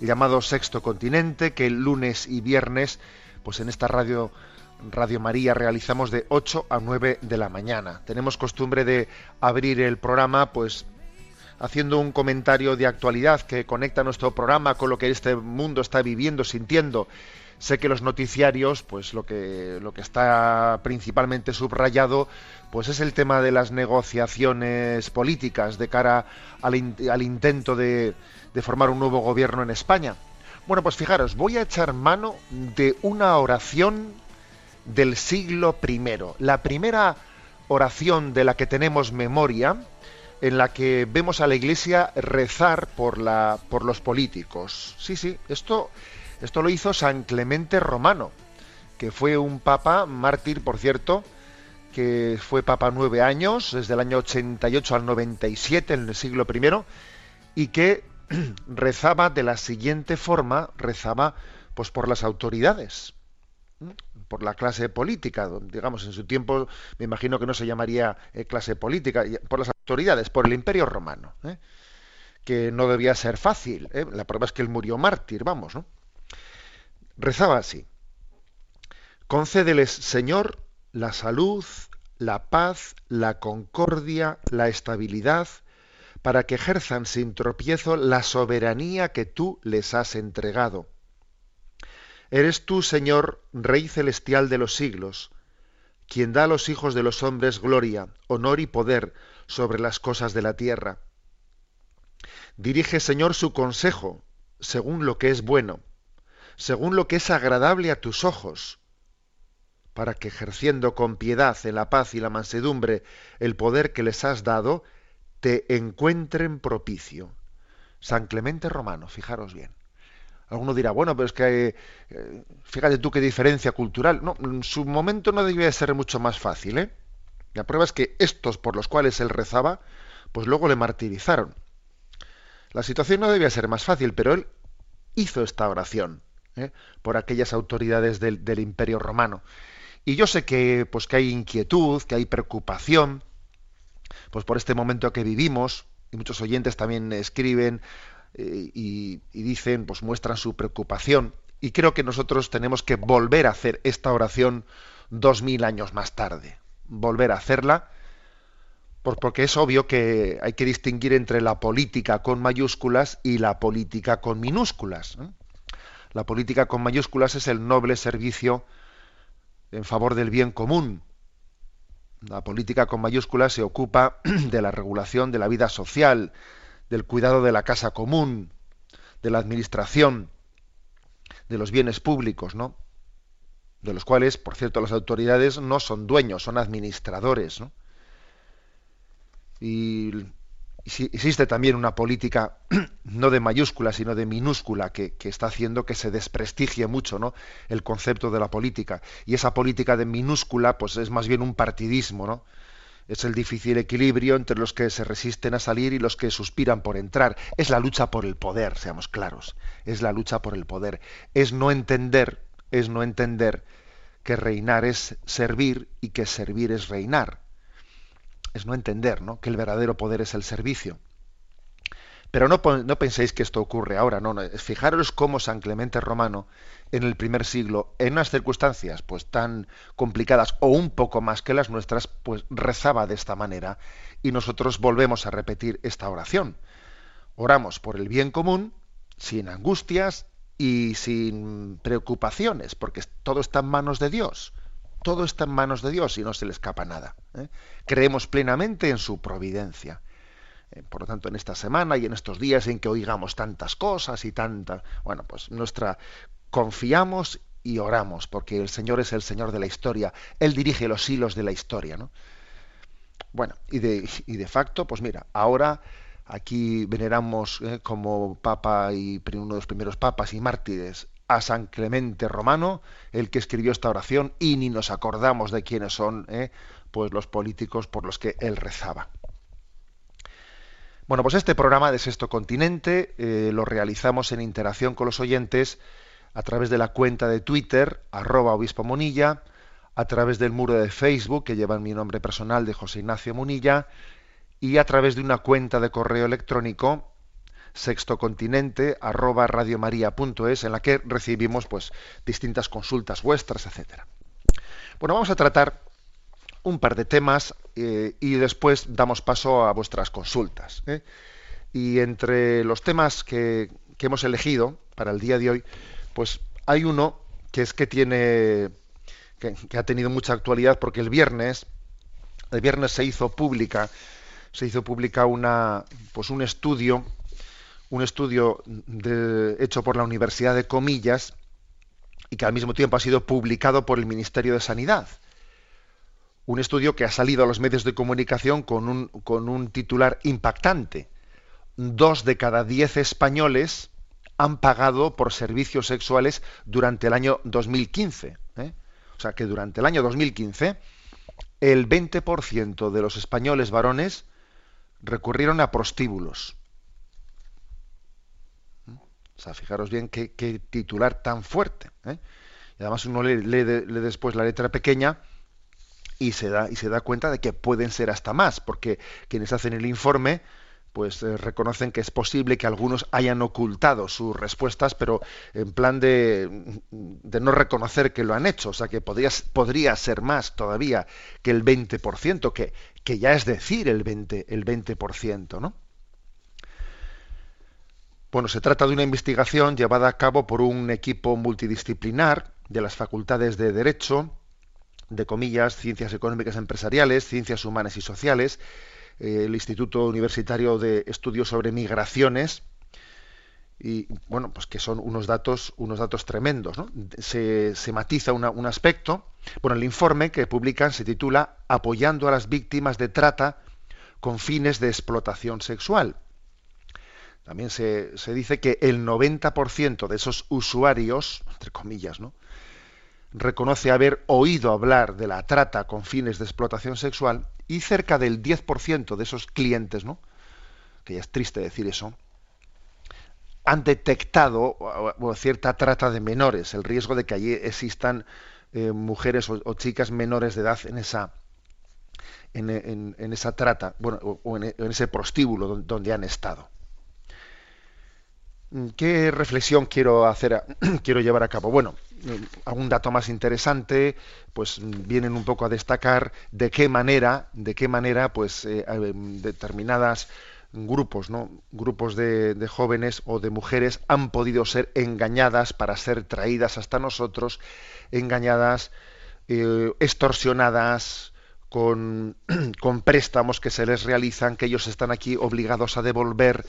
llamado Sexto Continente, que lunes y viernes, pues en esta radio Radio María realizamos de 8 a 9 de la mañana. Tenemos costumbre de abrir el programa, pues haciendo un comentario de actualidad que conecta nuestro programa con lo que este mundo está viviendo, sintiendo. Sé que los noticiarios, pues lo que, lo que está principalmente subrayado, pues es el tema de las negociaciones políticas de cara al, al intento de, de formar un nuevo gobierno en España. Bueno, pues fijaros, voy a echar mano de una oración del siglo I, la primera oración de la que tenemos memoria, en la que vemos a la Iglesia rezar por, la, por los políticos. Sí, sí, esto, esto lo hizo San Clemente Romano, que fue un papa, mártir, por cierto, que fue papa nueve años, desde el año 88 al 97, en el siglo I, y que rezaba de la siguiente forma, rezaba pues por las autoridades por la clase política, digamos, en su tiempo me imagino que no se llamaría eh, clase política, por las autoridades, por el imperio romano, ¿eh? que no debía ser fácil. ¿eh? La prueba es que él murió mártir, vamos, ¿no? Rezaba así. Concédeles, Señor, la salud, la paz, la concordia, la estabilidad, para que ejerzan sin tropiezo la soberanía que tú les has entregado. Eres tú, Señor, Rey celestial de los siglos, quien da a los hijos de los hombres gloria, honor y poder sobre las cosas de la tierra. Dirige, Señor, su consejo, según lo que es bueno, según lo que es agradable a tus ojos, para que ejerciendo con piedad en la paz y la mansedumbre el poder que les has dado, te encuentren propicio. San Clemente Romano, fijaros bien. Alguno dirá, bueno, pero es que eh, fíjate tú qué diferencia cultural. No, en su momento no debía de ser mucho más fácil, ¿eh? La prueba es que estos por los cuales él rezaba, pues luego le martirizaron. La situación no debía ser más fácil, pero él hizo esta oración ¿eh? por aquellas autoridades del, Imperio Romano. Y yo sé que, pues, que hay inquietud, que hay preocupación, pues por este momento que vivimos, y muchos oyentes también escriben eh, y, dicen, pues muestran su preocupación. Y creo que nosotros tenemos que volver a hacer esta oración dos mil años más tarde. Volver a hacerla, por- porque es obvio que hay que distinguir entre la política con mayúsculas y la política con minúsculas. La política con mayúsculas es el noble servicio en favor del bien común, la política con mayúsculas se ocupa de la regulación de la vida social, del cuidado de la casa común, de la administración, de los bienes públicos, ¿no? De los cuales, por cierto, las autoridades no son dueños, son administradores, ¿no? Y, existe también una política no de mayúscula, sino de minúscula, que, está haciendo que se desprestigie mucho ¿no? el concepto de la política. Y esa política de minúscula, pues es más bien un partidismo, ¿no? Es el difícil equilibrio entre los que se resisten a salir y los que suspiran por entrar. Es la lucha por el poder, seamos claros. Es la lucha por el poder. Es no entender, es no entender que reinar es servir y que servir es reinar es no entender ¿no? que el verdadero poder es el servicio. Pero no, no penséis que esto ocurre ahora, no, no. Fijaros cómo San Clemente Romano en el primer siglo, en unas circunstancias pues tan complicadas o un poco más que las nuestras, pues rezaba de esta manera y nosotros volvemos a repetir esta oración. Oramos por el bien común, sin angustias y sin preocupaciones, porque todo está en manos de Dios. Todo está en manos de Dios y no se le escapa nada. ¿eh? Creemos plenamente en su providencia. Eh, por lo tanto, en esta semana y en estos días en que oigamos tantas cosas y tantas, bueno, pues nuestra confiamos y oramos, porque el Señor es el Señor de la historia. Él dirige los hilos de la historia, ¿no? Bueno, y de, y de facto, pues mira, ahora aquí veneramos eh, como papa y uno de los primeros papas y mártires a San Clemente Romano, el que escribió esta oración, y ni nos acordamos de quiénes son eh, pues los políticos por los que él rezaba. Bueno, pues este programa de Sexto Continente eh, lo realizamos en interacción con los oyentes a través de la cuenta de Twitter, arroba obispo Monilla, a través del muro de Facebook, que lleva mi nombre personal de José Ignacio Munilla, y a través de una cuenta de correo electrónico, sextocontinente, arroba en la que recibimos pues distintas consultas vuestras, etcétera. Bueno, vamos a tratar un par de temas eh, y después damos paso a vuestras consultas. ¿eh? Y entre los temas que, que, hemos elegido para el día de hoy, pues hay uno que es que tiene que, que, ha tenido mucha actualidad porque el viernes el viernes se hizo pública se hizo pública una pues un estudio un estudio hecho por la Universidad de Comillas y que al mismo tiempo ha sido publicado por el Ministerio de Sanidad un estudio que ha salido a los medios de comunicación con un, con un titular impactante. Dos de cada diez españoles han pagado por servicios sexuales durante el año 2015. ¿eh? O sea que durante el año 2015 el 20% de los españoles varones recurrieron a prostíbulos. O sea, fijaros bien qué, titular tan fuerte. ¿eh? Y además uno lee después la letra pequeña y se da y se da cuenta de que pueden ser hasta más, porque quienes hacen el informe pues eh, reconocen que es posible que algunos hayan ocultado sus respuestas, pero en plan de, de, no reconocer que lo han hecho. O sea, que podría, podría ser más todavía que el 20%, que, que ya es decir el 20%, el 20%, ¿no? Bueno, se trata de una investigación llevada a cabo por un equipo multidisciplinar de las facultades de Derecho, de comillas, ciencias económicas empresariales, ciencias humanas y sociales, eh, el Instituto Universitario de Estudios sobre Migraciones, y bueno, pues que son unos datos, unos datos tremendos. ¿no? Se, se, matiza un aspecto. Bueno, el informe que publican se titula Apoyando a las víctimas de trata con fines de explotación sexual. También se, dice que el 90% de esos usuarios, entre comillas, ¿no? reconoce haber oído hablar de la trata con fines de explotación sexual y cerca del 10% de esos clientes, ¿no? que ya es triste decir eso, han detectado cierta trata de menores, el riesgo de que allí existan eh, mujeres o, chicas menores de edad en esa en, esa trata, bueno, o, en, ese prostíbulo donde han estado. ¿Qué reflexión quiero hacer, quiero llevar a cabo? Bueno, algún dato más interesante, pues vienen un poco a destacar de qué manera, de qué manera, pues eh, determinadas grupos, ¿no? Grupos de, de, jóvenes o de mujeres han podido ser engañadas para ser traídas hasta nosotros, engañadas, eh, extorsionadas con, con préstamos que se les realizan, que ellos están aquí obligados a devolver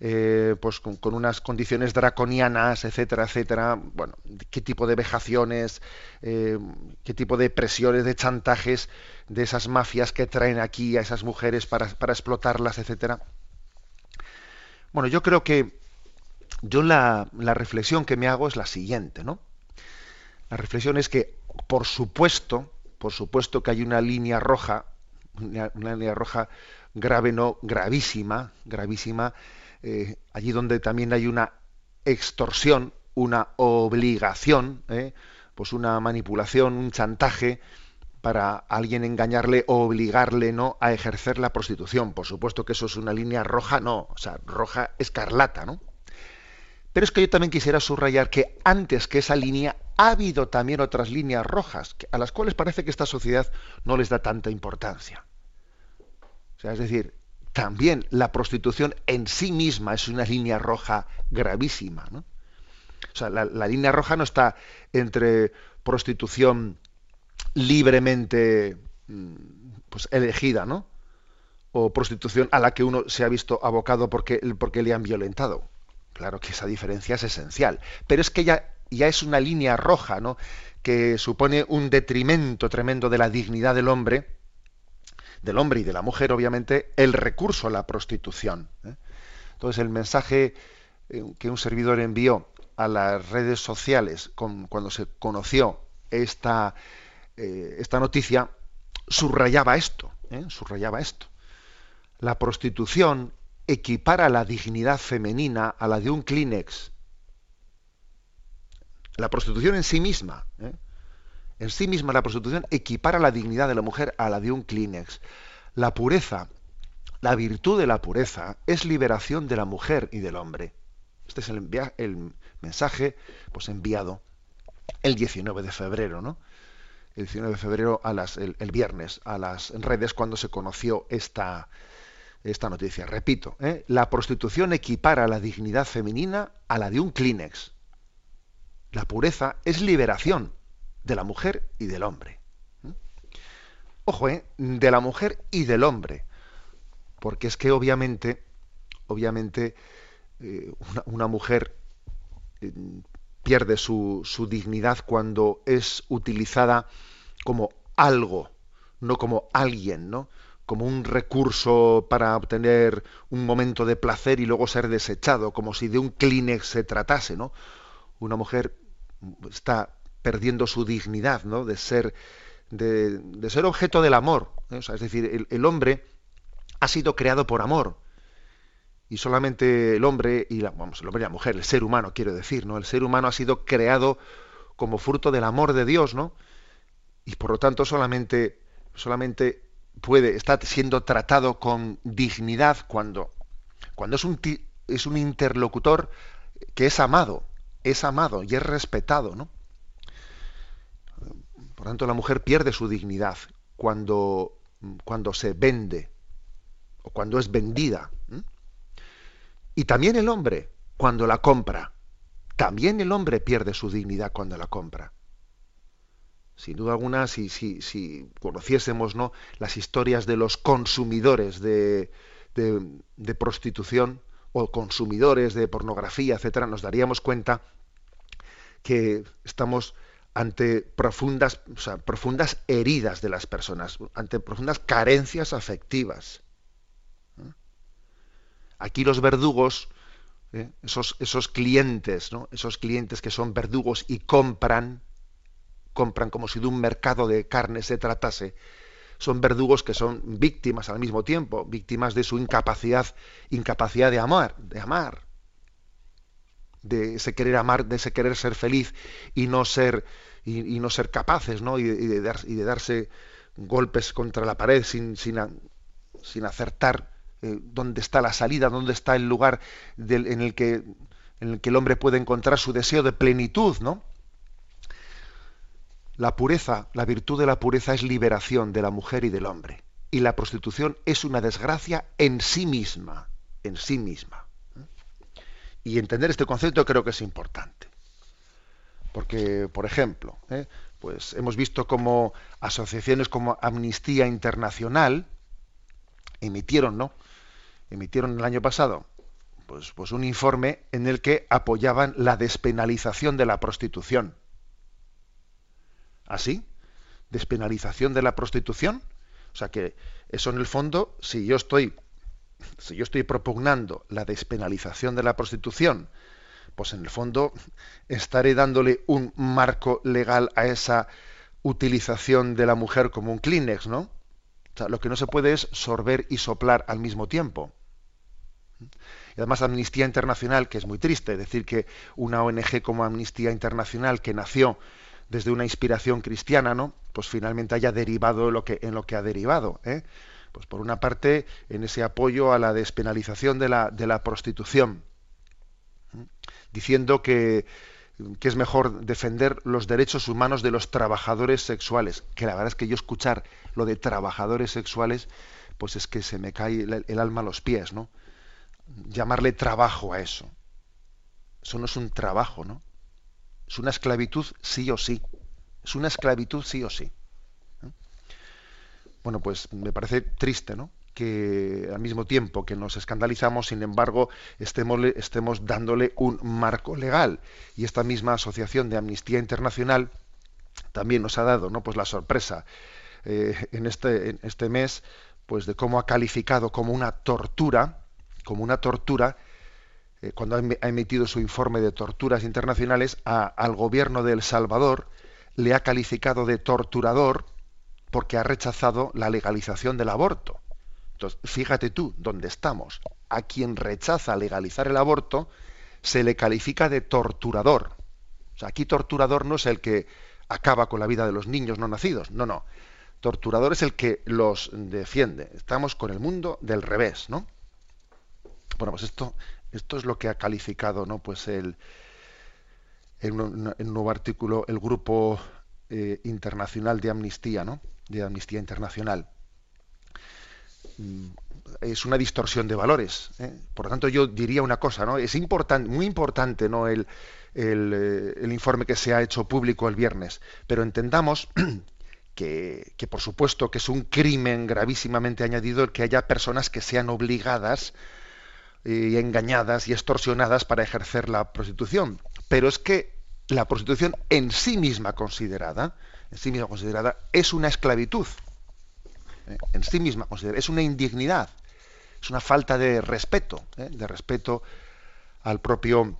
eh, pues con, unas condiciones draconianas, etcétera, etcétera. Bueno, qué tipo de vejaciones, eh, qué tipo de presiones, de chantajes de esas mafias que traen aquí a esas mujeres para, para explotarlas, etcétera. Bueno, yo creo que yo la, la, reflexión que me hago es la siguiente, ¿no? La reflexión es que, por supuesto, por supuesto que hay una línea roja, una, una línea roja grave, no, gravísima, gravísima, eh, allí donde también hay una extorsión, una obligación, ¿eh? pues una manipulación, un chantaje para alguien engañarle o obligarle no a ejercer la prostitución. Por supuesto que eso es una línea roja, no, o sea, roja escarlata, ¿no? Pero es que yo también quisiera subrayar que antes que esa línea ha habido también otras líneas rojas, a las cuales parece que esta sociedad no les da tanta importancia. O sea, es decir, también la prostitución en sí misma es una línea roja gravísima. ¿no? O sea, la, línea roja no está entre prostitución libremente mm, pues, elegida, ¿no? O prostitución a la que uno se ha visto abocado porque, porque le han violentado. Claro que esa diferencia es esencial. Pero es que ya, ya es una línea roja, ¿no? Que supone un detrimento tremendo de la dignidad del hombre, del hombre y de la mujer, obviamente, el recurso a la prostitución. ¿eh? Entonces, el mensaje eh, que un servidor envió a las redes sociales cuando se conoció esta, eh, esta noticia, subrayaba esto, subrayaba esto. La prostitución equipara la dignidad femenina a la de un Kleenex. La prostitución en sí misma, en sí misma la prostitución equipara la dignidad de la mujer a la de un Kleenex. La pureza, la virtud de la pureza es liberación de la mujer y del hombre. Este es el, mensaje pues, enviado el 19 de febrero, ¿no? El 19 de febrero a las, el, viernes a las redes cuando se conoció esta, esta noticia. Repito, ¿eh? la prostitución equipara la dignidad femenina a la de un Kleenex. La pureza es liberación de la mujer y del hombre. Ojo, ¿eh? de la mujer y del hombre. Porque es que obviamente, obviamente, eh, una, mujer eh, pierde su, su, dignidad cuando es utilizada como algo, no como alguien, ¿no? como un recurso para obtener un momento de placer y luego ser desechado, como si de un Kleenex se tratase, ¿no? Una mujer está perdiendo su dignidad, ¿no? De ser, de, ser objeto del amor. ¿eh? es decir, el, hombre ha sido creado por amor. Y solamente el hombre, y la, vamos, el hombre y la mujer, el ser humano, quiero decir, ¿no? El ser humano ha sido creado como fruto del amor de Dios, ¿no? Y por lo tanto solamente, solamente puede, estar siendo tratado con dignidad cuando, cuando es un, es un interlocutor que es amado, es amado y es respetado, ¿no? Por tanto, la mujer pierde su dignidad cuando, cuando se vende o cuando es vendida. Y también el hombre cuando la compra. También el hombre pierde su dignidad cuando la compra. Sin duda alguna, si, si, si conociésemos ¿no? las historias de los consumidores de, de prostitución o consumidores de pornografía, etcétera, nos daríamos cuenta que estamos ante profundas, profundas heridas de las personas, ante profundas carencias afectivas. ¿eh? Aquí los verdugos, ¿eh? esos, esos clientes, ¿no? esos clientes que son verdugos y compran, compran como si de un mercado de carne se tratase, son verdugos que son víctimas al mismo tiempo, víctimas de su incapacidad, incapacidad de amar, de amar, de ese querer amar, de ese querer ser feliz y no ser y, no ser capaces, ¿no? Y, de, darse golpes contra la pared sin, sin, acertar eh, dónde está la salida, dónde está el lugar en, el que, en el que el hombre puede encontrar su deseo de plenitud, ¿no? La pureza, la virtud de la pureza es liberación de la mujer y del hombre. Y la prostitución es una desgracia en sí misma, en sí misma. Y entender este concepto creo que es importante. Porque, por ejemplo, ¿eh? pues hemos visto como asociaciones como Amnistía Internacional emitieron, ¿no? Emitieron el año pasado pues, pues un informe en el que apoyaban la despenalización de la prostitución. ¿Así? ¿Despenalización de la prostitución? O sea que eso en el fondo, si yo estoy, si yo estoy propugnando la despenalización de la prostitución, pues en el fondo estaré dándole un marco legal a esa utilización de la mujer como un Kleenex, ¿no? O sea, lo que no se puede es sorber y soplar al mismo tiempo. Y además Amnistía Internacional, que es muy triste decir que una ONG como Amnistía Internacional, que nació desde una inspiración cristiana, ¿no? Pues finalmente haya derivado en lo que ha derivado. ¿eh? Pues por una parte, en ese apoyo a la despenalización de la, de la prostitución diciendo que, es mejor defender los derechos humanos de los trabajadores sexuales, que la verdad es que yo escuchar lo de trabajadores sexuales, pues es que se me cae el, alma a los pies, ¿no? Llamarle trabajo a eso. Eso no es un trabajo, ¿no? Es una esclavitud sí o sí. Es una esclavitud sí o sí. Bueno, pues me parece triste, ¿no? que al mismo tiempo que nos escandalizamos, sin embargo, estemos, estemos dándole un marco legal. Y esta misma asociación de Amnistía Internacional también nos ha dado ¿no? pues la sorpresa eh, en, este, este mes pues de cómo ha calificado como una tortura, como una tortura, eh, cuando ha emitido su informe de torturas internacionales, al gobierno de El Salvador le ha calificado de torturador porque ha rechazado la legalización del aborto. Entonces, fíjate tú dónde estamos. A quien rechaza legalizar el aborto se le califica de torturador. O sea, aquí torturador no es el que acaba con la vida de los niños no nacidos. No, no. Torturador es el que los defiende. Estamos con el mundo del revés, ¿no? Bueno, pues esto, esto es lo que ha calificado, ¿no? Pues el, en un, nuevo artículo el grupo eh, internacional de amnistía, ¿no? De amnistía internacional. Mm, es una distorsión de valores. ¿eh? Por lo tanto, yo diría una cosa, ¿no? Es muy importante, ¿no? El, eh, el, informe que se ha hecho público el viernes, pero entendamos que, que, por supuesto que es un crimen gravísimamente añadido el que haya personas que sean obligadas y engañadas y extorsionadas para ejercer la prostitución. Pero es que la prostitución en sí misma considerada, en sí misma considerada, es una esclavitud. ¿eh? en sí misma es una indignidad, es una falta de respeto, ¿eh? de respeto al propio,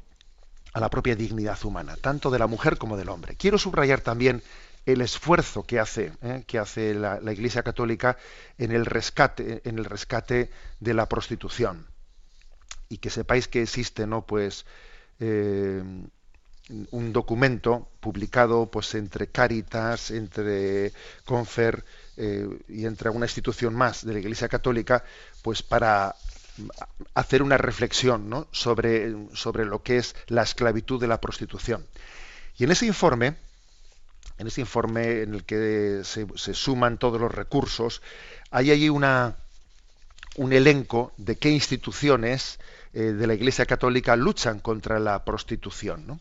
a la propia dignidad humana, tanto de la mujer como del hombre. Quiero subrayar también el esfuerzo que hace, ¿eh? que hace la, Iglesia Católica en el rescate, en el rescate de la prostitución. Y que sepáis que existe, ¿no? Pues un documento publicado pues entre Cáritas, entre Confer eh, y entre una institución más de la Iglesia Católica, pues para hacer una reflexión sobre, sobre lo que es la esclavitud de la prostitución. Y en ese informe, en ese informe en el que se, suman todos los recursos, hay allí una, un elenco de qué instituciones eh, de la Iglesia Católica luchan contra la prostitución. ¿no?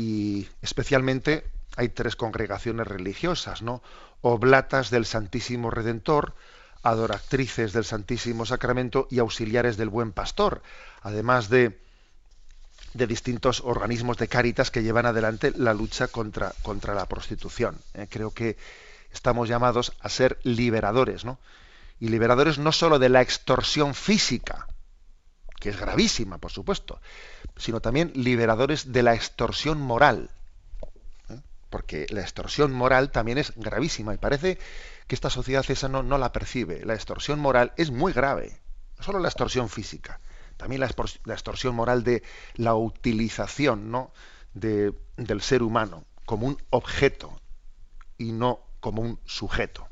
Y especialmente hay tres congregaciones religiosas, ¿no? Oblatas del Santísimo Redentor, adoratrices del Santísimo Sacramento y auxiliares del Buen Pastor, además de, de distintos organismos de cáritas que llevan adelante la lucha contra, contra la prostitución. ¿eh? Creo que estamos llamados a ser liberadores, ¿no? Y liberadores no sólo de la extorsión física, que es gravísima, por supuesto, sino también liberadores de la extorsión moral. ¿eh? Porque la extorsión moral también es gravísima y parece que esta sociedad esa no, la percibe. La extorsión moral es muy grave, no solo la extorsión física, también la, extorsión moral de la utilización ¿no? de, del ser humano como un objeto y no como un sujeto.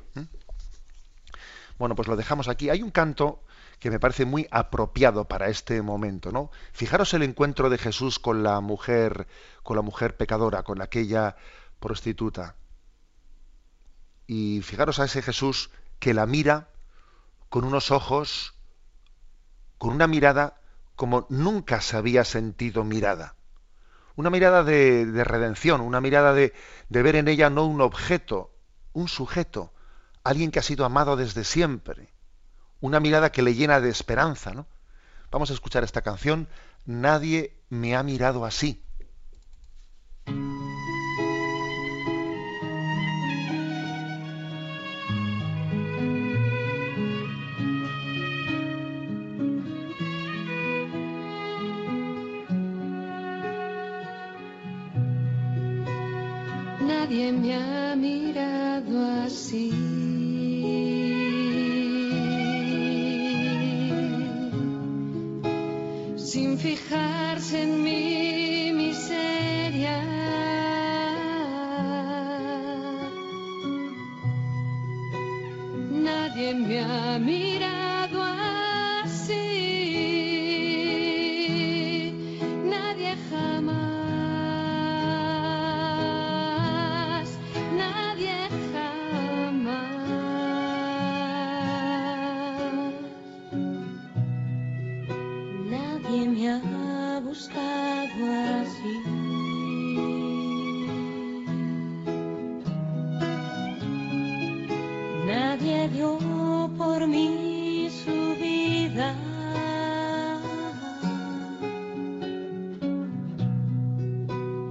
Bueno, pues lo dejamos aquí. Hay un canto que me parece muy apropiado para este momento, ¿no? Fijaros el encuentro de Jesús con la mujer, con la mujer pecadora, con aquella prostituta. Y fijaros a ese Jesús que la mira con unos ojos, con una mirada como nunca se había sentido mirada. Una mirada de, redención, una mirada de, de ver en ella no un objeto, un sujeto, alguien que ha sido amado desde siempre una mirada que le llena de esperanza. ¿no? Vamos a escuchar esta canción, Nadie me ha mirado así. Nadie me ha mirado así. Fijarse en mi miseria. Nadie me ha mirado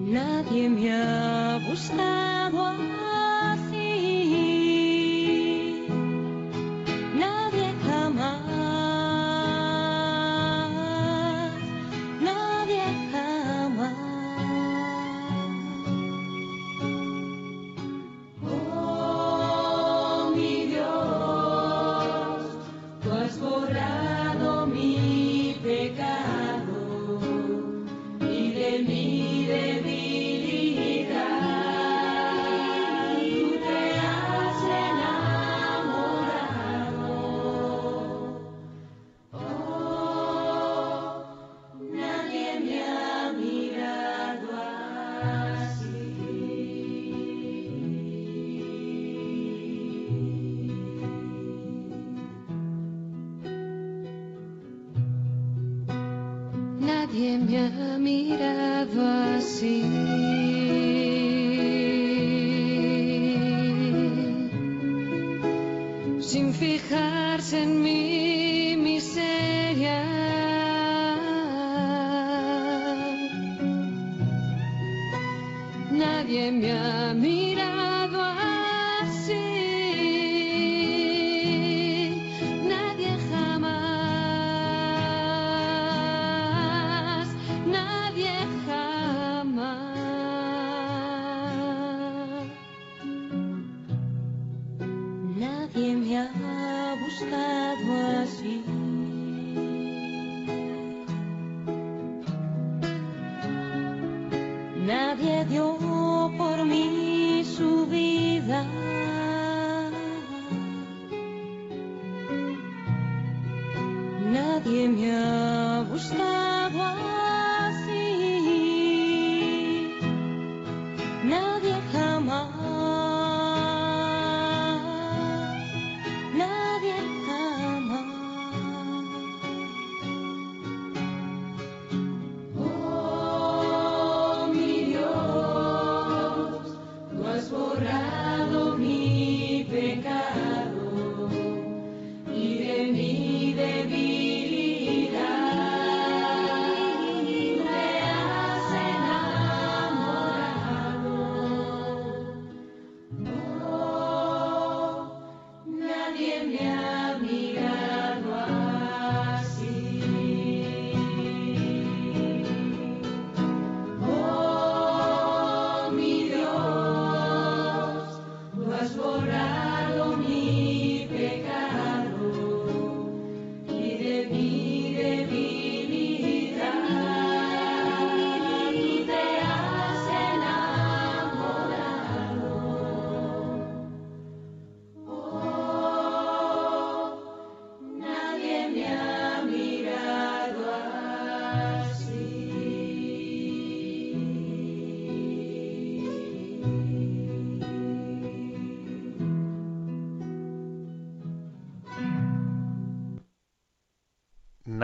Nadie me ha buscado Nadie me ha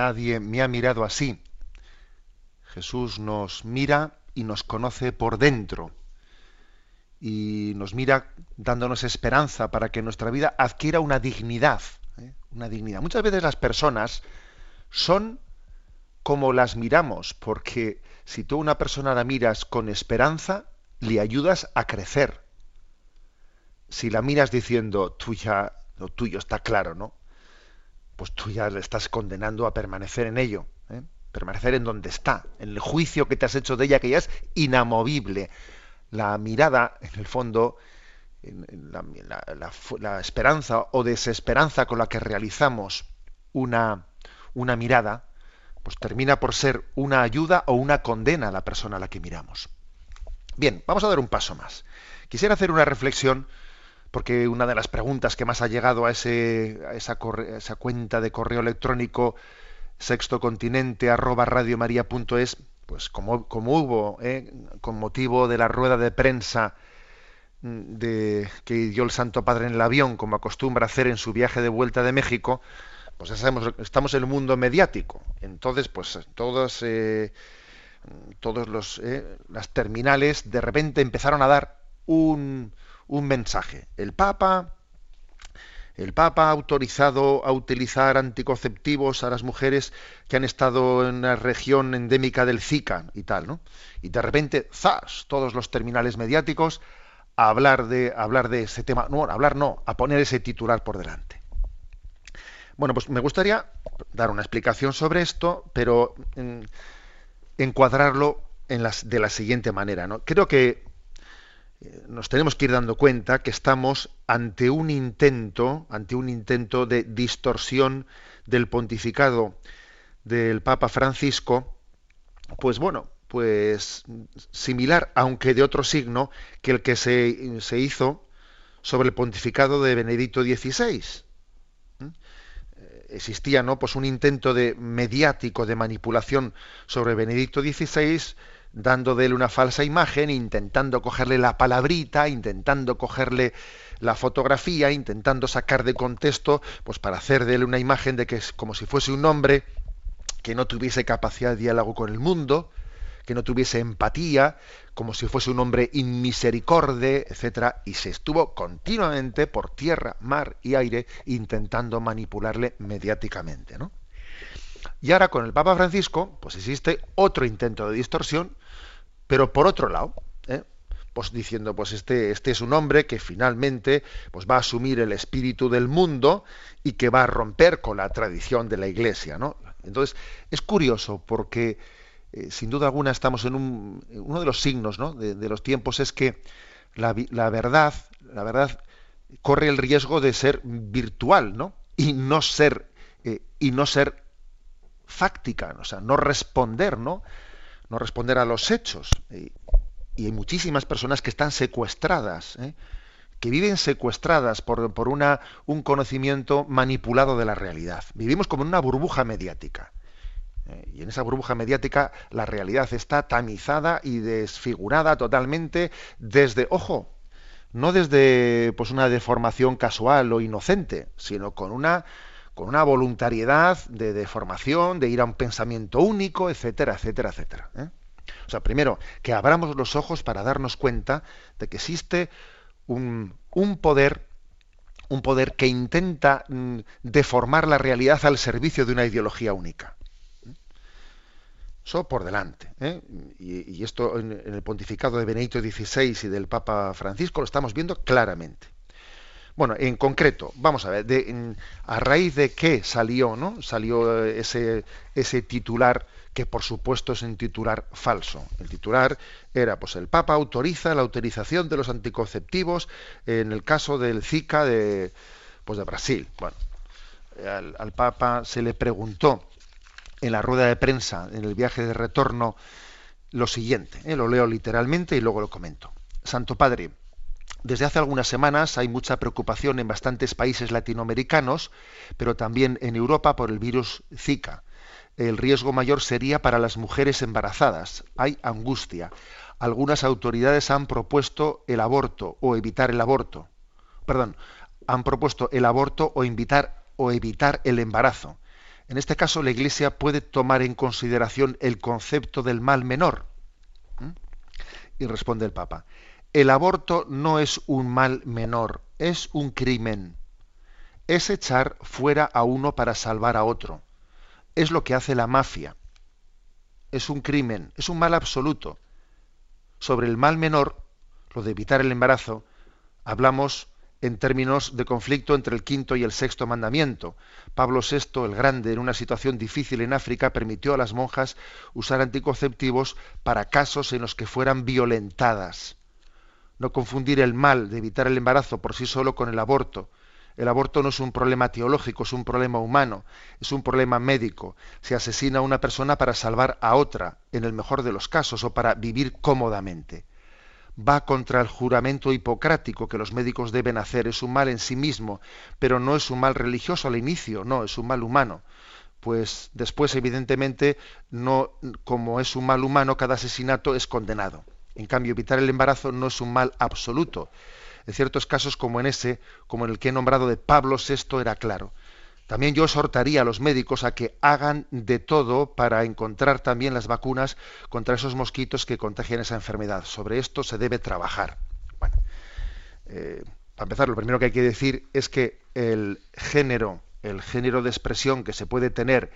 Nadie me ha mirado así. Jesús nos mira y nos conoce por dentro. Y nos mira dándonos esperanza para que nuestra vida adquiera una dignidad. ¿eh? Una dignidad. Muchas veces las personas son como las miramos, porque si tú a una persona la miras con esperanza, le ayudas a crecer. Si la miras diciendo, tuya, lo tuyo está claro, ¿no? Pues tú ya le estás condenando a permanecer en ello, ¿eh? permanecer en donde está, en el juicio que te has hecho de ella, que ya es inamovible. La mirada, en el fondo, la, la esperanza o desesperanza con la que realizamos una, una mirada, pues termina por ser una ayuda o una condena a la persona a la que miramos. Bien, vamos a dar un paso más. Quisiera hacer una reflexión porque una de las preguntas que más ha llegado a, ese, a esa, cuenta de correo electrónico sextocontinente arroba radiomaria.es, pues como, como hubo eh, con motivo de la rueda de prensa mm, de, que dio el Santo Padre en el avión, como acostumbra hacer en su viaje de vuelta de México, pues ya sabemos, estamos en el mundo mediático. Entonces, pues todos, eh, todos los, eh, las terminales de repente empezaron a dar un, un mensaje. El Papa el Papa ha autorizado a utilizar anticonceptivos a las mujeres que han estado en la región endémica del Zika y tal, ¿no? Y de repente, ¡zas! Todos los terminales mediáticos a hablar de, hablar de ese tema. No, a hablar no, a poner ese titular por delante. Bueno, pues me gustaría dar una explicación sobre esto, pero mm, encuadrarlo en las, de la siguiente manera. ¿no? Creo que nos tenemos que ir dando cuenta que estamos ante un intento, ante un intento de distorsión del pontificado del Papa Francisco, pues bueno, pues similar, aunque de otro signo, que el que se, se hizo sobre el pontificado de Benedicto XVI. ¿Mm? Eh, existía ¿no? pues un intento de mediático de manipulación sobre Benedicto XVI dando de él una falsa imagen, intentando cogerle la palabrita, intentando cogerle la fotografía, intentando sacar de contexto, pues para hacer de él una imagen de que es como si fuese un hombre que no tuviese capacidad de diálogo con el mundo, que no tuviese empatía, como si fuese un hombre inmisericorde, etcétera, y se estuvo continuamente por tierra, mar y aire intentando manipularle mediáticamente, ¿no? Y ahora con el Papa Francisco, pues existe otro intento de distorsión pero por otro lado, ¿eh? pues diciendo, pues este, este es un hombre que finalmente pues va a asumir el espíritu del mundo y que va a romper con la tradición de la Iglesia, ¿no? Entonces, es curioso porque eh, sin duda alguna estamos en un, uno de los signos ¿no? de, los tiempos es que la, verdad, la verdad corre el riesgo de ser virtual, ¿no? Y no ser eh, y no ser fáctica, o sea, no responder, ¿no? no responder a los hechos. Y, hay muchísimas personas que están secuestradas, ¿eh? que viven secuestradas por, por una, un conocimiento manipulado de la realidad. Vivimos como en una burbuja mediática. ¿eh? Y en esa burbuja mediática la realidad está tamizada y desfigurada totalmente desde, ojo, no desde pues una deformación casual o inocente, sino con una con una voluntariedad de, deformación, de ir a un pensamiento único, etcétera, etcétera, etcétera. ¿eh? O sea, primero, que abramos los ojos para darnos cuenta de que existe un, poder, un poder que intenta mm, deformar la realidad al servicio de una ideología única. Eso por delante. ¿eh? Y, esto en, en, el pontificado de Benedicto XVI y del Papa Francisco lo estamos viendo claramente. Bueno, en concreto, vamos a ver, a raíz de qué salió, ¿no? Salió eh, ese, ese titular que por supuesto es un titular falso. El titular era, pues el Papa autoriza la utilización de los anticonceptivos en el caso del Zika de, pues de Brasil. Bueno, al, Papa se le preguntó en la rueda de prensa, en el viaje de retorno, lo siguiente. ¿eh? Lo leo literalmente y luego lo comento. Santo Padre, desde hace algunas semanas hay mucha preocupación en bastantes países latinoamericanos, pero también en Europa por el virus Zika. El riesgo mayor sería para las mujeres embarazadas. Hay angustia. Algunas autoridades han propuesto el aborto o evitar el aborto. Perdón, han propuesto el aborto o invitar o evitar el embarazo. En este caso, la Iglesia puede tomar en consideración el concepto del mal menor. Y responde el Papa el aborto no es un mal menor, es un crimen. Es echar fuera a uno para salvar a otro. Es lo que hace la mafia. Es un crimen, es un mal absoluto. Sobre el mal menor, lo de evitar el embarazo, hablamos en términos de conflicto entre el quinto y el sexto mandamiento. Pablo VI, el Grande, en una situación difícil en África, permitió a las monjas usar anticonceptivos para casos en los que fueran violentadas no confundir el mal de evitar el embarazo por sí solo con el aborto. El aborto no es un problema teológico, es un problema humano, es un problema médico. Se asesina a una persona para salvar a otra, en el mejor de los casos, o para vivir cómodamente. Va contra el juramento hipocrático que los médicos deben hacer. Es un mal en sí mismo, pero no es un mal religioso al inicio, no, es un mal humano. Pues después, evidentemente, no, como es un mal humano, cada asesinato es condenado. En cambio, evitar el embarazo no es un mal absoluto. En ciertos casos, como en ese, como en el que he nombrado de Pablo VI, era claro. También yo exhortaría a los médicos a que hagan de todo para encontrar también las vacunas contra esos mosquitos que contagian esa enfermedad. Sobre esto se debe trabajar. Bueno, eh, para empezar, lo primero que hay que decir es que el género, el género de expresión que se puede tener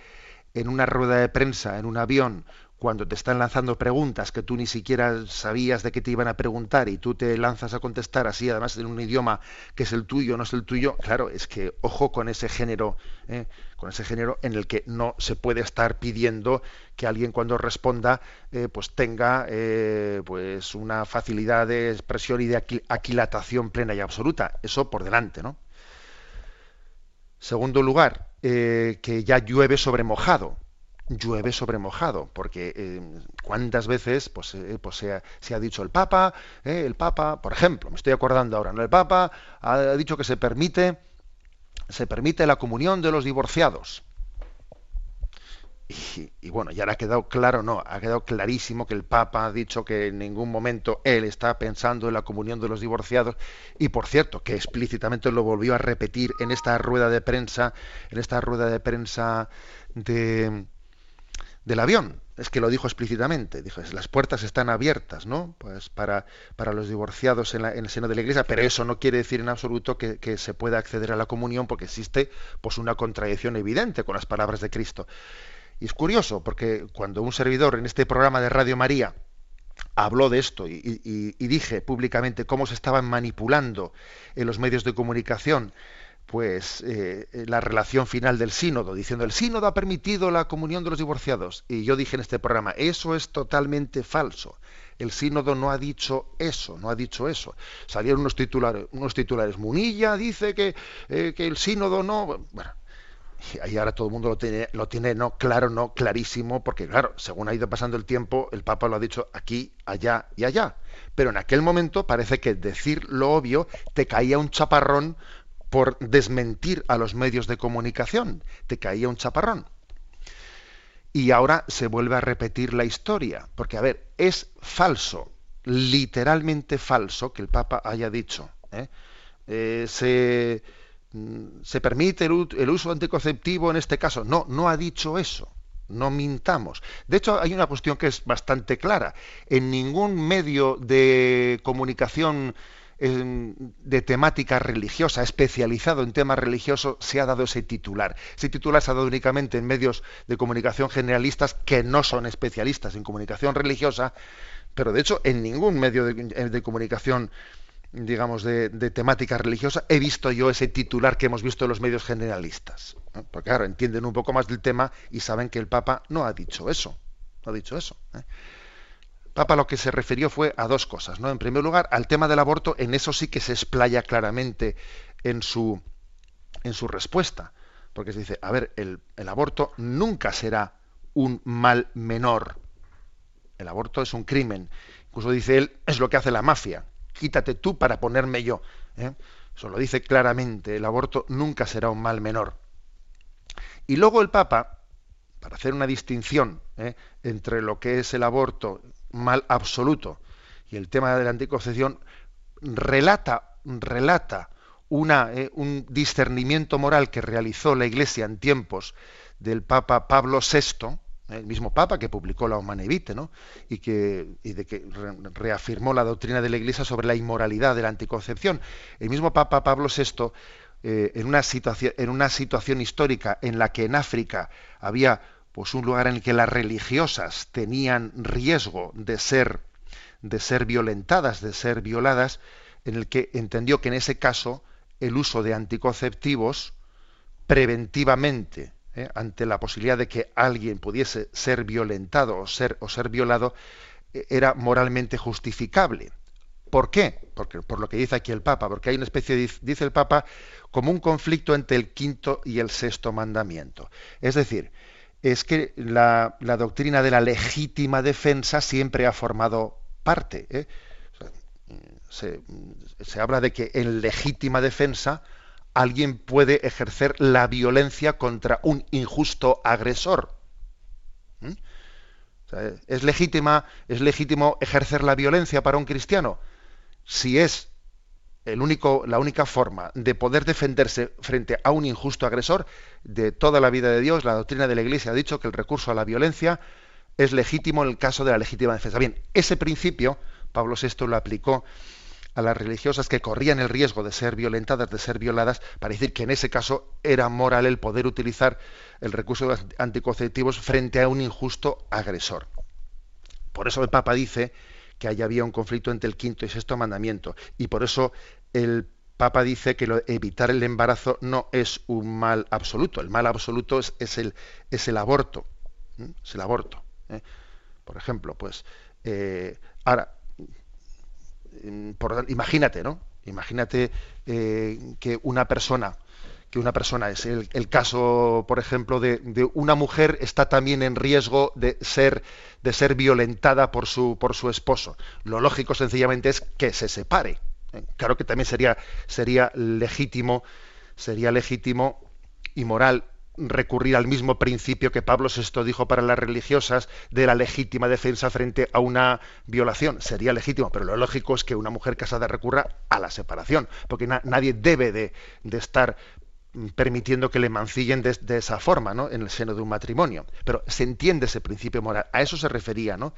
en una rueda de prensa, en un avión, cuando te están lanzando preguntas que tú ni siquiera sabías de qué te iban a preguntar y tú te lanzas a contestar así, además en un idioma que es el tuyo, no es el tuyo, claro, es que ojo con ese género, ¿eh? con ese género en el que no se puede estar pidiendo que alguien cuando responda eh, pues tenga eh, pues una facilidad de expresión y de aquilatación plena y absoluta. Eso por delante, ¿no? Segundo lugar, que ya llueve sobre mojado llueve sobre mojado, porque eh, cuántas veces pues, eh, pues se, ha, se, ha, dicho el Papa, eh, el Papa, por ejemplo, me estoy acordando ahora, ¿no? el Papa ha dicho que se permite, se permite la comunión de los divorciados. Y, y, bueno, ya ha quedado claro, no, ha quedado clarísimo que el Papa ha dicho que en ningún momento él está pensando en la comunión de los divorciados y por cierto, que explícitamente lo volvió a repetir en esta rueda de prensa, en esta rueda de prensa de, del avión. Es que lo dijo explícitamente. Dijo, las puertas están abiertas, ¿no? Pues para, para los divorciados en, el seno de la iglesia, pero eso no quiere decir en absoluto que, se pueda acceder a la comunión porque existe pues una contradicción evidente con las palabras de Cristo. Y es curioso, porque cuando un servidor en este programa de Radio María habló de esto y, y dije públicamente cómo se estaban manipulando en los medios de comunicación pues eh, la relación final del sínodo, diciendo el sínodo ha permitido la comunión de los divorciados. Y yo dije en este programa, eso es totalmente falso. El sínodo no ha dicho eso, no ha dicho eso. Salieron unos titulares, unos titulares. Munilla dice que, eh, que el sínodo no. Bueno, y ahí ahora todo el mundo lo tiene, lo tiene no claro, no clarísimo, porque claro, según ha ido pasando el tiempo, el Papa lo ha dicho aquí, allá y allá. Pero en aquel momento parece que decir lo obvio te caía un chaparrón por desmentir a los medios de comunicación. Te caía un chaparrón. Y ahora se vuelve a repetir la historia, porque a ver, es falso, literalmente falso que el Papa haya dicho. ¿eh? Eh, se, mm, se, permite el, el uso anticonceptivo en este caso. No, no ha dicho eso. No mintamos. De hecho, hay una cuestión que es bastante clara. En ningún medio de comunicación de temática religiosa, especializado en temas religiosos, se ha dado ese titular. Ese titular se ha dado únicamente en medios de comunicación generalistas que no son especialistas en comunicación religiosa, pero de hecho en ningún medio de, comunicación digamos, de, temática religiosa, he visto yo ese titular que hemos visto en los medios generalistas. Porque claro, entienden un poco más del tema y saben que el Papa no ha dicho eso. No ha dicho eso. ¿eh? Papa lo que se refirió fue a dos cosas, ¿no? En primer lugar, al tema del aborto, en eso sí que se explaya claramente en su, en su respuesta, porque se dice, a ver, el, el aborto nunca será un mal menor. El aborto es un crimen. Incluso dice él, es lo que hace la mafia. Quítate tú para ponerme yo. ¿eh? Eso lo dice claramente. El aborto nunca será un mal menor. Y luego el Papa, para hacer una distinción ¿eh? entre lo que es el aborto mal absoluto. Y el tema de la anticoncepción relata, relata una, eh, un discernimiento moral que realizó la Iglesia en tiempos del Papa Pablo VI, el mismo Papa que publicó la Humane Vitae, ¿no? y, que, y de que reafirmó la doctrina de la Iglesia sobre la inmoralidad de la anticoncepción. El mismo Papa Pablo VI, eh, en, una en una situación histórica en la que en África había pues un lugar en el que las religiosas tenían riesgo de ser de ser violentadas, de ser violadas, en el que entendió que en ese caso el uso de anticonceptivos preventivamente ¿eh? ante la posibilidad de que alguien pudiese ser violentado o ser o ser violado eh, era moralmente justificable. ¿Por qué? Porque, por lo que dice aquí el Papa, porque hay una especie, de, dice el Papa, como un conflicto entre el quinto y el sexto mandamiento. Es decir, es que la, doctrina de la legítima defensa siempre ha formado parte. ¿eh? se, habla de que en legítima defensa alguien puede ejercer la violencia contra un injusto agresor. ¿Es, legítima, ¿Es legítimo ejercer la violencia para un cristiano? Si es el único, la única forma de poder defenderse frente a un injusto agresor de toda la vida de Dios, la doctrina de la Iglesia ha dicho que el recurso a la violencia es legítimo en el caso de la legítima defensa. Bien, ese principio Pablo VI lo aplicó a las religiosas que corrían el riesgo de ser violentadas, de ser violadas, para decir que en ese caso era moral el poder utilizar el recurso de anticonceptivos frente a un injusto agresor. Por eso el Papa dice que ahí había un conflicto entre el quinto y sexto mandamiento. Y por eso el Papa dice que evitar el embarazo no es un mal absoluto. El mal absoluto es, el, es el, aborto. Es el aborto. ¿eh? Por ejemplo, pues eh, ahora, imagínate, ¿no? Imagínate eh, que una persona, que una persona es el, caso, por ejemplo, de, de, una mujer está también en riesgo de ser, de ser violentada por su, por su esposo. Lo lógico sencillamente es que se separe. Claro que también sería, sería legítimo, sería legítimo y moral recurrir al mismo principio que Pablo VI dijo para las religiosas de la legítima defensa frente a una violación. Sería legítimo, pero lo lógico es que una mujer casada recurra a la separación, porque nadie debe de, estar permitiendo que le mancillen de, de, esa forma, ¿no? En el seno de un matrimonio. Pero se entiende ese principio moral. A eso se refería, ¿no?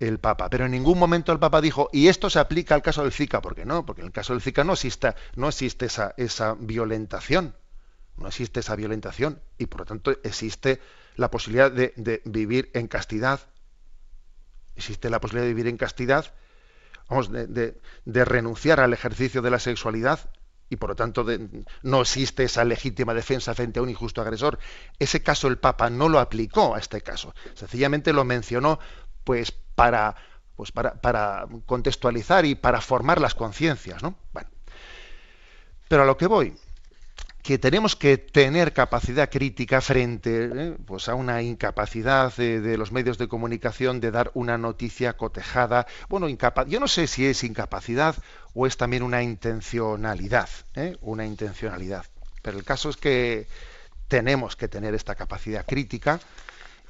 El Papa. Pero en ningún momento el Papa dijo, y esto se aplica al caso del Zika, porque no, porque en el caso del Zika no existe, no existe esa, esa violentación, no existe esa violentación, y por lo tanto existe la posibilidad de, vivir en castidad, existe la posibilidad de vivir en castidad, vamos, de, renunciar al ejercicio de la sexualidad, y por lo tanto no existe esa legítima defensa frente a un injusto agresor. Ese caso el Papa no lo aplicó a este caso, sencillamente lo mencionó pues para, pues para, contextualizar y para formar las conciencias, ¿no? Bueno. Pero a lo que voy, que tenemos que tener capacidad crítica frente ¿eh? pues a una incapacidad de, los medios de comunicación de dar una noticia cotejada. Bueno, yo no sé si es incapacidad o es también una intencionalidad, ¿eh? una intencionalidad. Pero el caso es que tenemos que tener esta capacidad crítica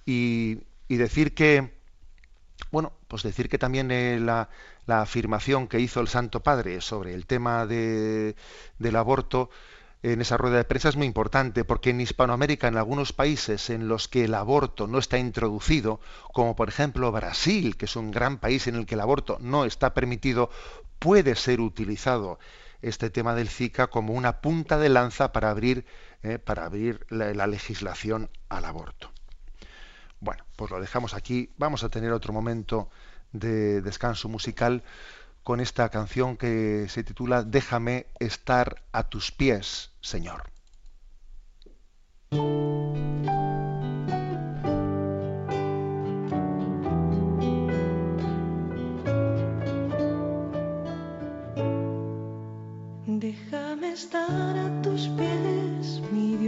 y decir que, bueno, pues decir que también eh, la, afirmación que hizo el Santo Padre sobre el tema de, del aborto en esa rueda de prensa es muy importante, porque en Hispanoamérica, en algunos países en los que el aborto no está introducido, como por ejemplo Brasil, que es un gran país en el que el aborto no está permitido, puede ser utilizado este tema del Zika como una punta de lanza para abrir, eh, para abrir la legislación al aborto. Pues lo dejamos aquí. Vamos a tener otro momento de descanso musical con esta canción que se titula Déjame estar a tus pies, Señor. Déjame estar a tus pies, mi Dios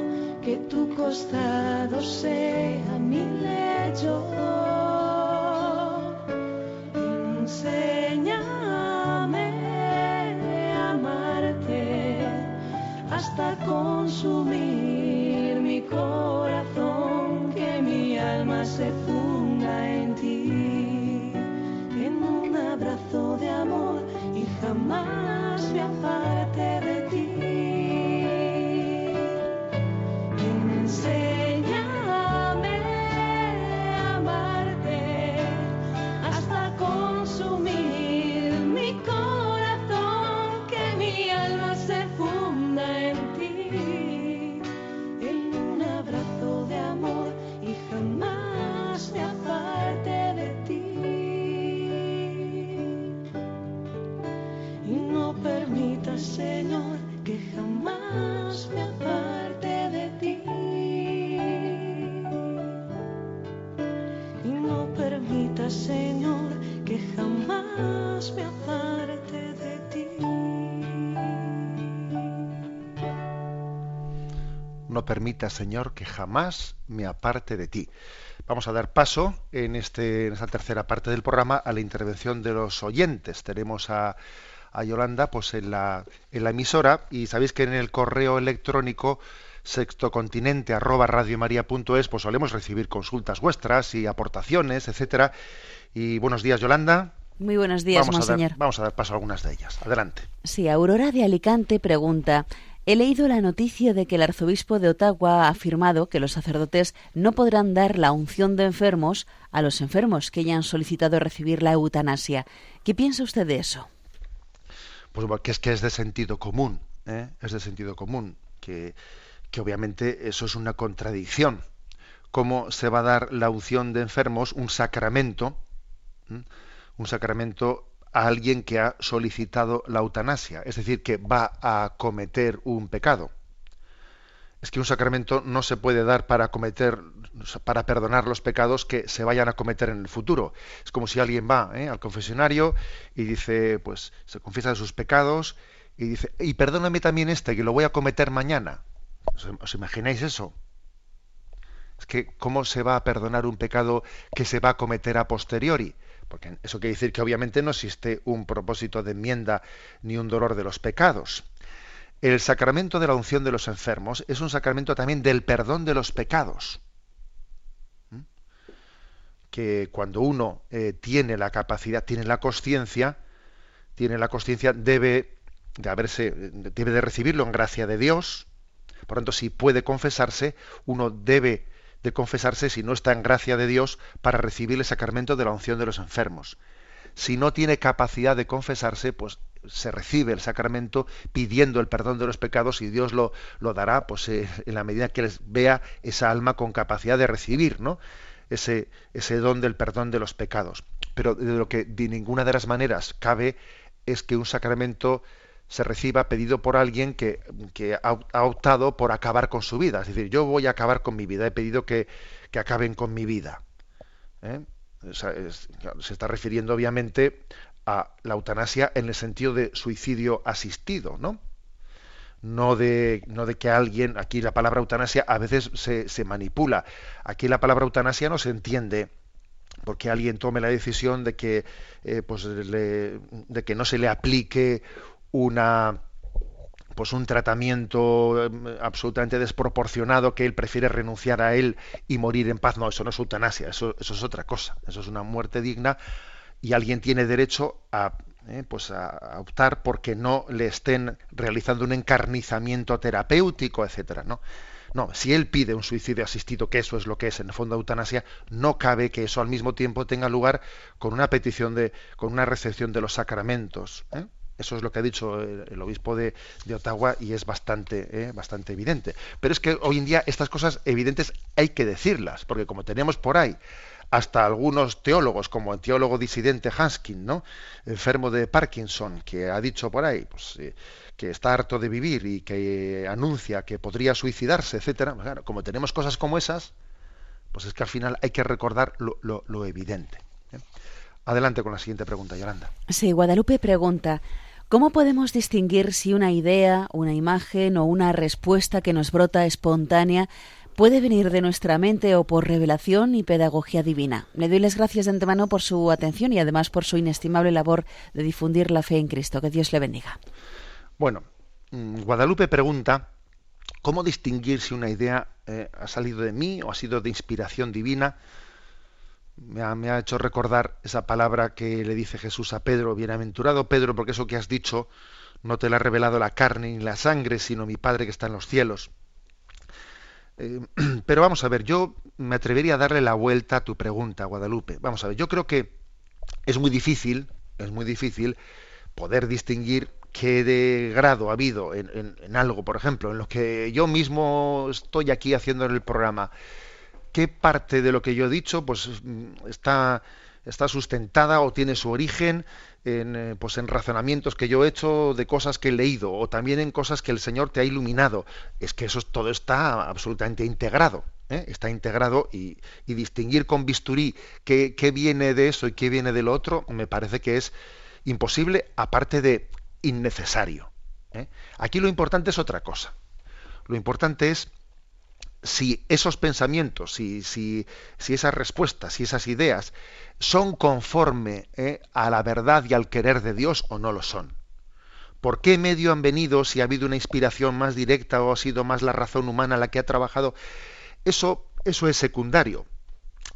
tu costado sea mi lecho. Enséñame a amarte hasta consumir mi corazón, que mi alma se Señor, que jamás me aparte de ti. vamos a dar paso en, este, en esta tercera parte del programa a la intervención de los oyentes. Tenemos a, a Yolanda pues en la, en la emisora y sabéis que en el correo electrónico sextocontinente arroba radiomaria.es pues solemos recibir consultas vuestras y aportaciones, etcétera. Y buenos días, Yolanda. Muy buenos días, vamos monseñor. A dar, vamos a dar paso a algunas de ellas. Adelante. Sí, Aurora de Alicante pregunta. He leído la noticia de que el arzobispo de Ottawa ha afirmado que los sacerdotes no podrán dar la unción de enfermos a los enfermos que hayan solicitado recibir la eutanasia. ¿Qué piensa usted de eso? Pues que es que es de sentido común, ¿eh? es de sentido común, que, que obviamente eso es una contradicción. ¿Cómo se va a dar la unción de enfermos, un sacramento, ¿eh? un sacramento a alguien que ha solicitado la eutanasia, es decir, que va a cometer un pecado. Es que un sacramento no se puede dar para cometer, para perdonar los pecados que se vayan a cometer en el futuro. Es como si alguien va ¿eh? al confesionario y dice, pues se confiesa de sus pecados y dice, y perdóname también este, que lo voy a cometer mañana. ¿Os, os imagináis eso? Es que, ¿cómo se va a perdonar un pecado que se va a cometer a posteriori? Porque eso quiere decir que obviamente no existe un propósito de enmienda ni un dolor de los pecados. El sacramento de la unción de los enfermos es un sacramento también del perdón de los pecados. ¿Mm? Que cuando uno eh, tiene la capacidad, tiene la conciencia, tiene la conciencia, debe de haberse, debe de recibirlo en gracia de Dios. Por tanto, si puede confesarse, uno debe de confesarse si no está en gracia de Dios para recibir el sacramento de la unción de los enfermos. Si no tiene capacidad de confesarse, pues se recibe el sacramento pidiendo el perdón de los pecados y Dios lo, lo dará pues eh, en la medida que les vea esa alma con capacidad de recibir ¿no? ese, ese don del perdón de los pecados. Pero de lo que de ninguna de las maneras cabe es que un sacramento se reciba pedido por alguien que, que ha, optado por acabar con su vida. Es decir, yo voy a acabar con mi vida, he pedido que, que acaben con mi vida. ¿Eh? Se está refiriendo obviamente a la eutanasia en el sentido de suicidio asistido, ¿no? No de, no de que alguien, aquí la palabra eutanasia a veces se, se manipula. Aquí la palabra eutanasia no se entiende porque alguien tome la decisión de que, eh, pues de que no se le aplique una pues un tratamiento absolutamente desproporcionado que él prefiere renunciar a él y morir en paz. No, eso no es eutanasia, eso, eso es otra cosa. Eso es una muerte digna y alguien tiene derecho a, eh, pues a, optar porque no le estén realizando un encarnizamiento terapéutico, etcétera, ¿no? No, si él pide un suicidio asistido, que eso es lo que es en el fondo eutanasia, no cabe que eso al mismo tiempo tenga lugar con una petición de, con una recepción de los sacramentos. ¿eh? Eso es lo que ha dicho el, obispo de, Ottawa y es bastante, eh, bastante evidente. Pero es que hoy en día estas cosas evidentes hay que decirlas, porque como tenemos por ahí hasta algunos teólogos, como el teólogo disidente Hanskin, ¿no? enfermo de Parkinson, que ha dicho por ahí pues, eh, que está harto de vivir y que anuncia que podría suicidarse, etcétera. Claro, como tenemos cosas como esas, pues es que al final hay que recordar lo, lo, lo evidente. ¿eh? Adelante con la siguiente pregunta, Yolanda. Sí, Guadalupe pregunta. ¿Cómo podemos distinguir si una idea, una imagen o una respuesta que nos brota espontánea puede venir de nuestra mente o por revelación y pedagogía divina? Le doy las gracias de antemano por su atención y además por su inestimable labor de difundir la fe en Cristo. Que Dios le bendiga. Bueno, mm, Guadalupe pregunta cómo distinguir si una idea eh, ha salido de mí o ha sido de inspiración divina me ha, hecho recordar esa palabra que le dice Jesús a Pedro, bienaventurado Pedro, porque eso que has dicho no te lo ha revelado la carne ni la sangre, sino mi Padre que está en los cielos. Eh, pero vamos a ver, yo me atrevería a darle la vuelta a tu pregunta, Guadalupe. Vamos a ver, yo creo que es muy difícil, es muy difícil poder distinguir qué de grado ha habido en, en, en algo, por ejemplo, en lo que yo mismo estoy aquí haciendo en el programa qué parte de lo que yo he dicho pues está, está sustentada o tiene su origen en, pues en razonamientos que yo he hecho de cosas que he leído o también en cosas que el Señor te ha iluminado. Es que eso todo está absolutamente integrado. ¿eh? Está integrado y, y, distinguir con bisturí qué, qué, viene de eso y qué viene de lo otro me parece que es imposible, aparte de innecesario. ¿eh? Aquí lo importante es otra cosa. Lo importante es si esos pensamientos, si, si, si esas respuestas, si esas ideas son conforme eh, a la verdad y al querer de Dios o no lo son. ¿Por qué medio han venido si ha habido una inspiración más directa o ha sido más la razón humana la que ha trabajado? Eso, eso es secundario.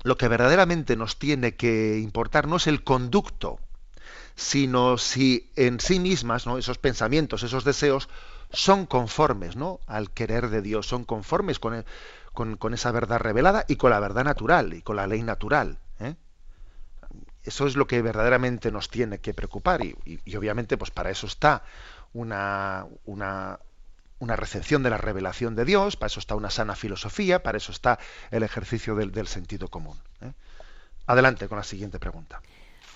Lo que verdaderamente nos tiene que importar no es el conducto, sino si en sí mismas, ¿no? esos pensamientos, esos deseos, son conformes ¿no? al querer de Dios, son conformes con, con, esa verdad revelada y con la verdad natural y con la ley natural. ¿eh? Eso es lo que verdaderamente nos tiene que preocupar y, obviamente pues para eso está una, una, una, recepción de la revelación de Dios, para eso está una sana filosofía, para eso está el ejercicio del, sentido común. ¿eh? Adelante con la siguiente pregunta.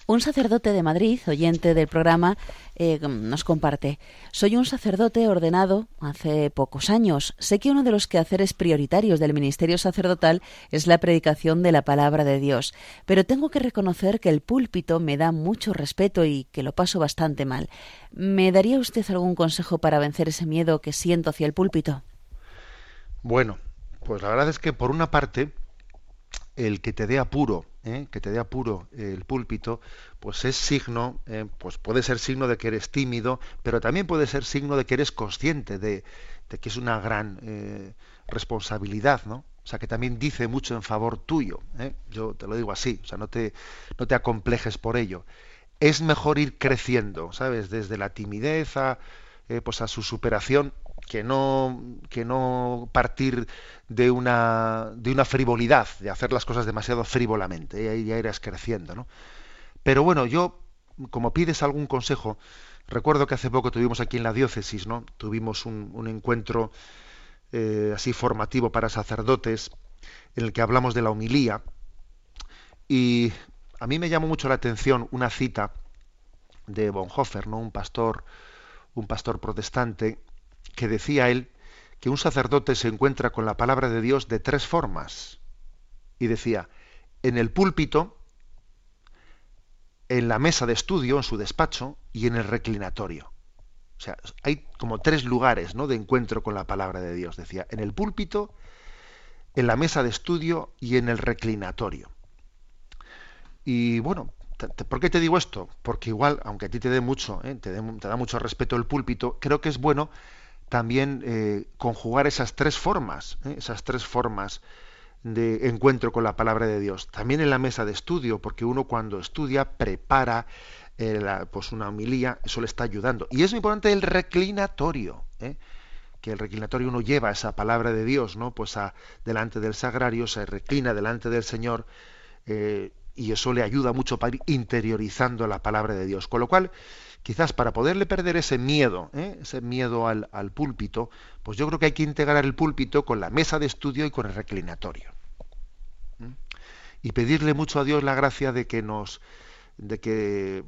Un sacerdote de Madrid, oyente del programa, eh, nos comparte, soy un sacerdote ordenado hace pocos años. Sé que uno de los quehaceres prioritarios del ministerio sacerdotal es la predicación de la palabra de Dios, pero tengo que reconocer que el púlpito me da mucho respeto y que lo paso bastante mal. ¿Me daría usted algún consejo para vencer ese miedo que siento hacia el púlpito? Bueno, pues la verdad es que por una parte, el que te dé apuro ¿eh? que te dé apuro el púlpito, pues es signo, ¿eh? pues puede ser signo de que eres tímido, pero también puede ser signo de que eres consciente de, que es una gran eh, responsabilidad, ¿no? O sea, que también dice mucho en favor tuyo. Yo te lo digo así, o sea, no te, no te acomplejes por ello. Es mejor ir creciendo, ¿sabes? Desde la timidez a, pues a su superación que no, que no partir de una, de una frivolidad, de hacer las cosas demasiado frívolamente, y ahí ya irás creciendo. ¿no? Pero bueno, yo, como pides algún consejo, recuerdo que hace poco tuvimos aquí en la diócesis, ¿no? tuvimos un, un encuentro eh, así formativo para sacerdotes, en el que hablamos de la homilía, y a mí me llamó mucho la atención una cita de Bonhoeffer, ¿no? un pastor, un pastor protestante, que decía él que un sacerdote se encuentra con la palabra de Dios de tres formas. Y decía, en el púlpito, en la mesa de estudio, en su despacho y en el reclinatorio. O sea, hay como tres lugares ¿no? de encuentro con la palabra de Dios. Decía, en el púlpito, en la mesa de estudio y en el reclinatorio. Y bueno, ¿por qué te digo esto? Porque igual, aunque a ti te dé mucho, ¿eh? te, te da mucho respeto el púlpito, creo que es bueno también eh, conjugar esas tres formas, ¿eh? esas tres formas de encuentro con la palabra de Dios. También en la mesa de estudio, porque uno cuando estudia prepara eh, pues una homilía, eso le está ayudando. Y es muy importante el reclinatorio, que el reclinatorio uno lleva esa palabra de Dios, ¿no? Pues a, delante del sagrario, se reclina delante del Señor y eso le ayuda mucho para ir interiorizando la palabra de Dios. Con lo cual, quizás para poderle perder ese miedo, ¿eh? ese miedo al, púlpito, pues yo creo que hay que integrar el púlpito con la mesa de estudio y con el reclinatorio. Y pedirle mucho a Dios la gracia de que nos, de que,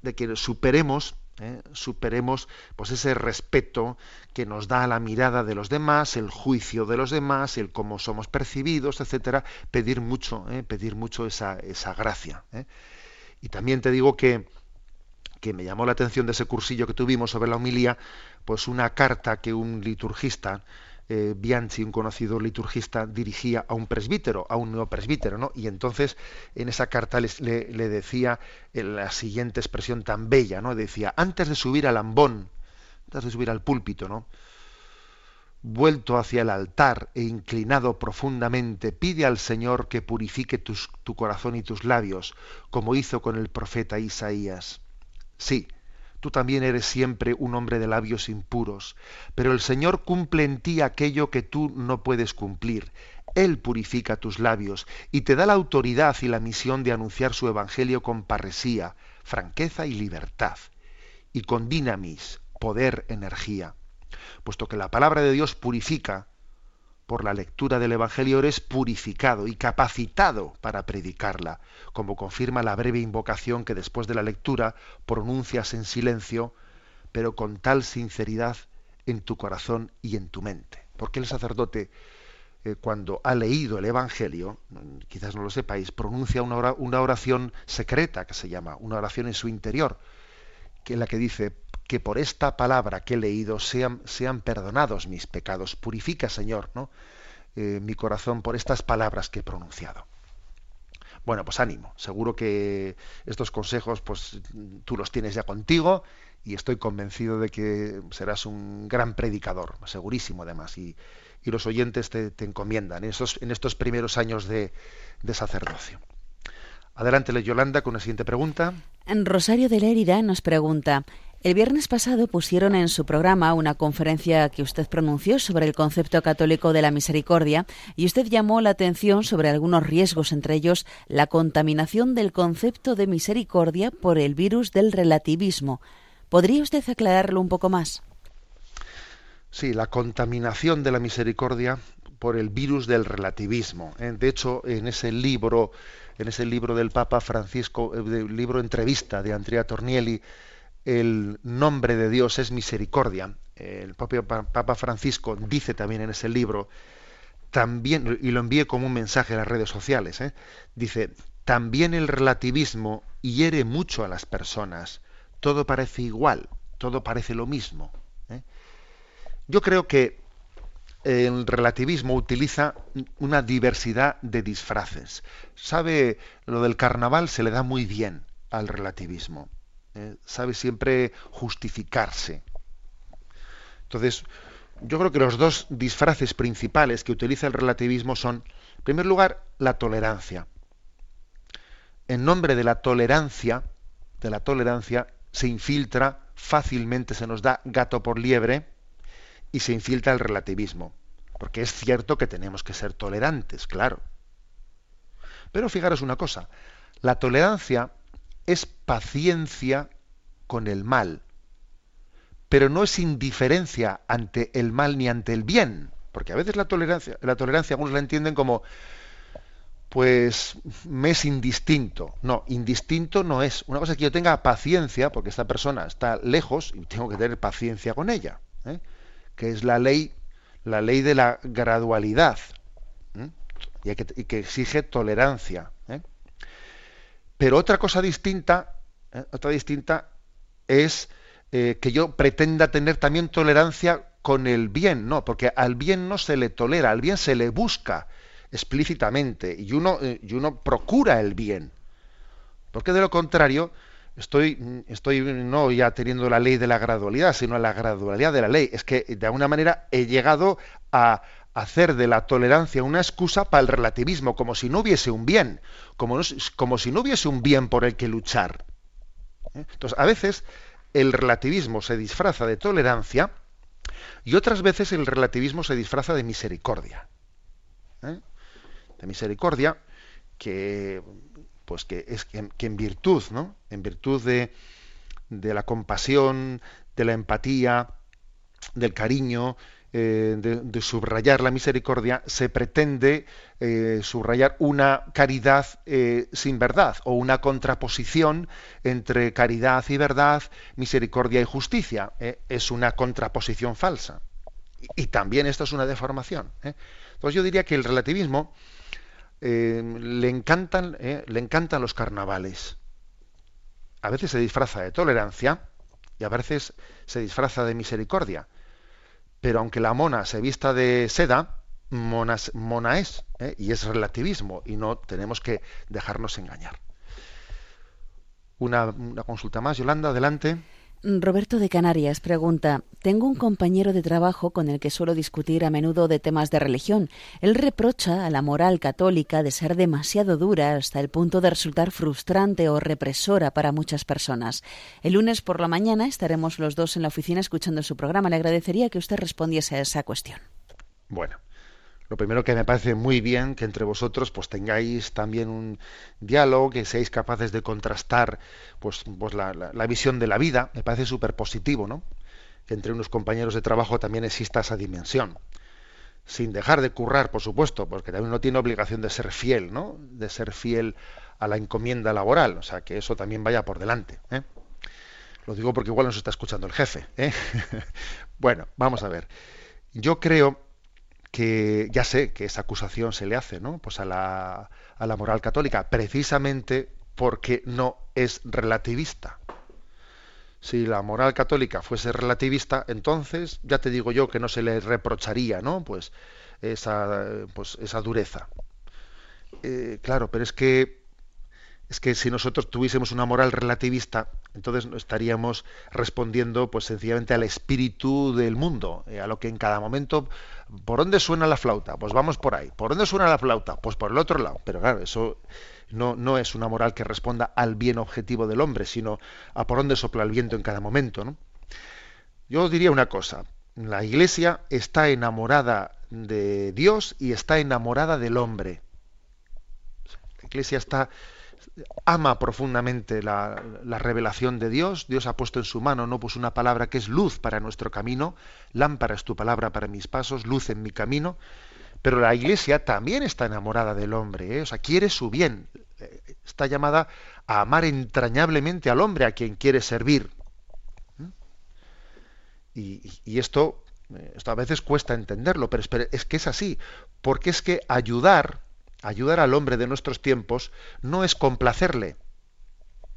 de que superemos ¿eh? superemos pues ese respeto que nos da la mirada de los demás, el juicio de los demás, el cómo somos percibidos, etcétera, pedir mucho, ¿eh? pedir mucho esa, esa gracia. Y también te digo que que me llamó la atención de ese cursillo que tuvimos sobre la homilía, pues una carta que un liturgista, eh, Bianchi, un conocido liturgista, dirigía a un presbítero, a un nuevo presbítero, ¿no? Y entonces en esa carta le, decía eh, la siguiente expresión tan bella, ¿no? Decía, antes de subir al ambón, antes de subir al púlpito, ¿no? vuelto hacia el altar e inclinado profundamente, pide al Señor que purifique tu corazón y tus labios, como hizo con el profeta Isaías. Sí, tú también eres siempre un hombre de labios impuros, pero el Señor cumple en ti aquello que tú no puedes cumplir. Él purifica tus labios y te da la autoridad y la misión de anunciar su evangelio con parresía, franqueza y libertad, y con dinamis, poder, energía. Puesto que la palabra de Dios purifica, por la lectura del Evangelio eres purificado y capacitado para predicarla, como confirma la breve invocación que después de la lectura pronuncias en silencio, pero con tal sinceridad en tu corazón y en tu mente. Porque el sacerdote, eh, cuando ha leído el Evangelio, quizás no lo sepáis, pronuncia una oración secreta que se llama, una oración en su interior, que es la que dice, que por esta palabra que he leído sean, sean perdonados mis pecados. Purifica, Señor, ¿no? Eh, mi corazón por estas palabras que he pronunciado. Bueno, pues ánimo. Seguro que estos consejos, pues tú los tienes ya contigo y estoy convencido de que serás un gran predicador, segurísimo además, y, los oyentes te, encomiendan en estos, en estos primeros años de, de sacerdocio. Adelante, Yolanda, con la siguiente pregunta. Rosario de Lérida nos pregunta, el viernes pasado pusieron en su programa una conferencia que usted pronunció sobre el concepto católico de la misericordia y usted llamó la atención sobre algunos riesgos, entre ellos la contaminación del concepto de misericordia por el virus del relativismo. ¿Podría usted aclararlo un poco más? Sí, la contaminación de la misericordia por el virus del relativismo. ¿eh? De hecho, en ese libro, en ese libro del Papa Francisco, el eh, libro entrevista de Andrea Tornielli, el nombre de Dios es misericordia. El propio Papa Francisco dice también en ese libro, también, y lo envíe como un mensaje a las redes sociales, ¿eh? dice, también el relativismo hiere mucho a las personas. Todo parece igual, todo parece lo mismo. ¿eh? Yo creo que el relativismo utiliza una diversidad de disfraces. Sabe, lo del carnaval se le da muy bien al relativismo. ¿Eh? sabe siempre justificarse. Entonces, yo creo que los dos disfraces principales que utiliza el relativismo son, en primer lugar, la tolerancia. En nombre de la tolerancia, de la tolerancia, se infiltra fácilmente, se nos da gato por liebre y se infiltra el relativismo. Porque es cierto que tenemos que ser tolerantes, claro. Pero fijaros una cosa, la tolerancia es paciencia con el mal, pero no es indiferencia ante el mal ni ante el bien, porque a veces la tolerancia, la tolerancia algunos la entienden como pues me es indistinto. No, indistinto no es. Una cosa es que yo tenga paciencia, porque esta persona está lejos y tengo que tener paciencia con ella, ¿eh? que es la ley, la ley de la gradualidad ¿eh? y, que, exige tolerancia. Pero otra cosa distinta, ¿eh? otra distinta es eh, que yo pretenda tener también tolerancia con el bien, no, porque al bien no se le tolera, al bien se le busca explícitamente y uno, eh, y uno procura el bien. Porque de lo contrario, estoy, estoy no ya teniendo la ley de la gradualidad, sino la gradualidad de la ley. Es que de alguna manera he llegado a, hacer de la tolerancia una excusa para el relativismo, como si no hubiese un bien, como, como si no hubiese un bien por el que luchar. ¿Eh? Entonces, a veces el relativismo se disfraza de tolerancia y otras veces el relativismo se disfraza de misericordia. ¿Eh? De misericordia que pues que es que, que en virtud, ¿no? En virtud de, de la compasión, de la empatía, del cariño, eh, de, subrayar la misericordia, se pretende eh, subrayar una caridad eh, sin verdad o una contraposición entre caridad y verdad, misericordia y justicia. Es una contraposición falsa. Y, también esto es una deformación. Entonces yo diría que el relativismo le, encantan, le encantan los carnavales. A veces se disfraza de tolerancia y a veces se disfraza de misericordia pero aunque la mona se vista de seda, mona, es, ¿eh? y es relativismo, y no tenemos que dejarnos engañar. Una, una consulta más, Yolanda, adelante. Roberto de Canarias pregunta, tengo un compañero de trabajo con el que suelo discutir a menudo de temas de religión. Él reprocha a la moral católica de ser demasiado dura hasta el punto de resultar frustrante o represora para muchas personas. El lunes por la mañana estaremos los dos en la oficina escuchando su programa. Le agradecería que usted respondiese a esa cuestión. Bueno, lo primero que me parece muy bien que entre vosotros pues tengáis también un diálogo, que seáis capaces de contrastar pues, pues la, visión de la vida, me parece súper positivo, ¿no? Que entre unos compañeros de trabajo también exista esa dimensión. Sin dejar de currar, por supuesto, porque también uno tiene obligación de ser fiel, ¿no? De ser fiel a la encomienda laboral, o sea, que eso también vaya por delante. ¿eh? Lo digo porque igual nos está escuchando el jefe. ¿eh? bueno, vamos a ver. Yo creo que ya sé que esa acusación se le hace ¿no? pues a, la, a la moral católica, precisamente porque no es relativista. si la moral católica fuese relativista, entonces ya te digo yo que no se le reprocharía, ¿no? Pues esa, pues esa dureza. Eh, claro, pero es que es que si nosotros tuviésemos una moral relativista, entonces estaríamos respondiendo pues sencillamente al espíritu del mundo, eh, a lo que en cada momento, ¿por dónde suena la flauta? Pues vamos por ahí. ¿Por dónde suena la flauta? Pues por el otro lado. Pero claro, eso no, no es una moral que responda al bien objetivo del hombre, sino a por dónde sopla el viento en cada momento. Yo diría una cosa, la Iglesia está enamorada de Dios y está enamorada del hombre. La Iglesia está ama profundamente la, la, revelación de Dios. Dios ha puesto en su mano, no pues una palabra que es luz para nuestro camino, lámpara es tu palabra para mis pasos, luz en mi camino. Pero la Iglesia también está enamorada del hombre, ¿eh? o sea, quiere su bien. Está llamada a amar entrañablemente al hombre a quien quiere servir. ¿Mm? Y, y esto, esto a veces cuesta entenderlo, pero es que es así, porque es que ayudar, ayudar al hombre de nuestros tiempos no es complacerle,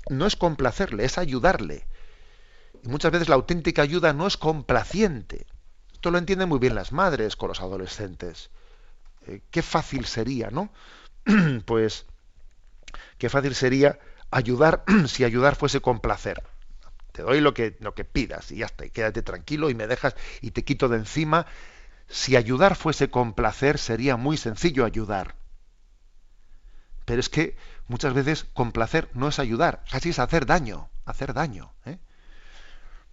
no es complacerle, es ayudarle. Y muchas veces la auténtica ayuda no es complaciente. Esto lo entienden muy bien las madres con los adolescentes. Eh, qué fácil sería, ¿no? pues qué fácil sería ayudar si ayudar fuese complacer. Te doy lo que, lo que pidas y ya está, y quédate tranquilo y me dejas y te quito de encima. Si ayudar fuese complacer, sería muy sencillo ayudar. Pero es que muchas veces complacer no es ayudar, casi es hacer daño, hacer daño. ¿eh?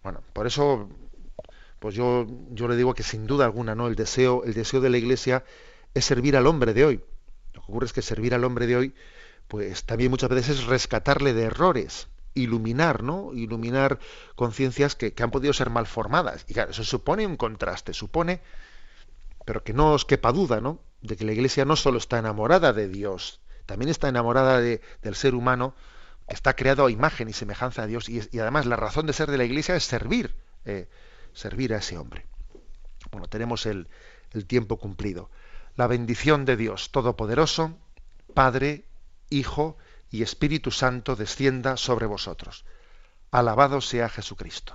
Bueno, por eso, pues yo, yo le digo que sin duda alguna, ¿no? El deseo, el deseo de la Iglesia es servir al hombre de hoy. Lo que ocurre es que servir al hombre de hoy, pues también muchas veces es rescatarle de errores, iluminar, ¿no? Iluminar conciencias que, que, han podido ser mal formadas. Y claro, eso supone un contraste, supone, pero que no os quepa duda, ¿no? De que la Iglesia no solo está enamorada de Dios, también está enamorada de, del ser humano, que está creado a imagen y semejanza a Dios, y, además la razón de ser de la Iglesia es servir, eh, servir a ese hombre. Bueno, tenemos el tiempo cumplido la bendición de Dios Todopoderoso, Padre, Hijo y Espíritu Santo descienda sobre vosotros. Alabado sea Jesucristo.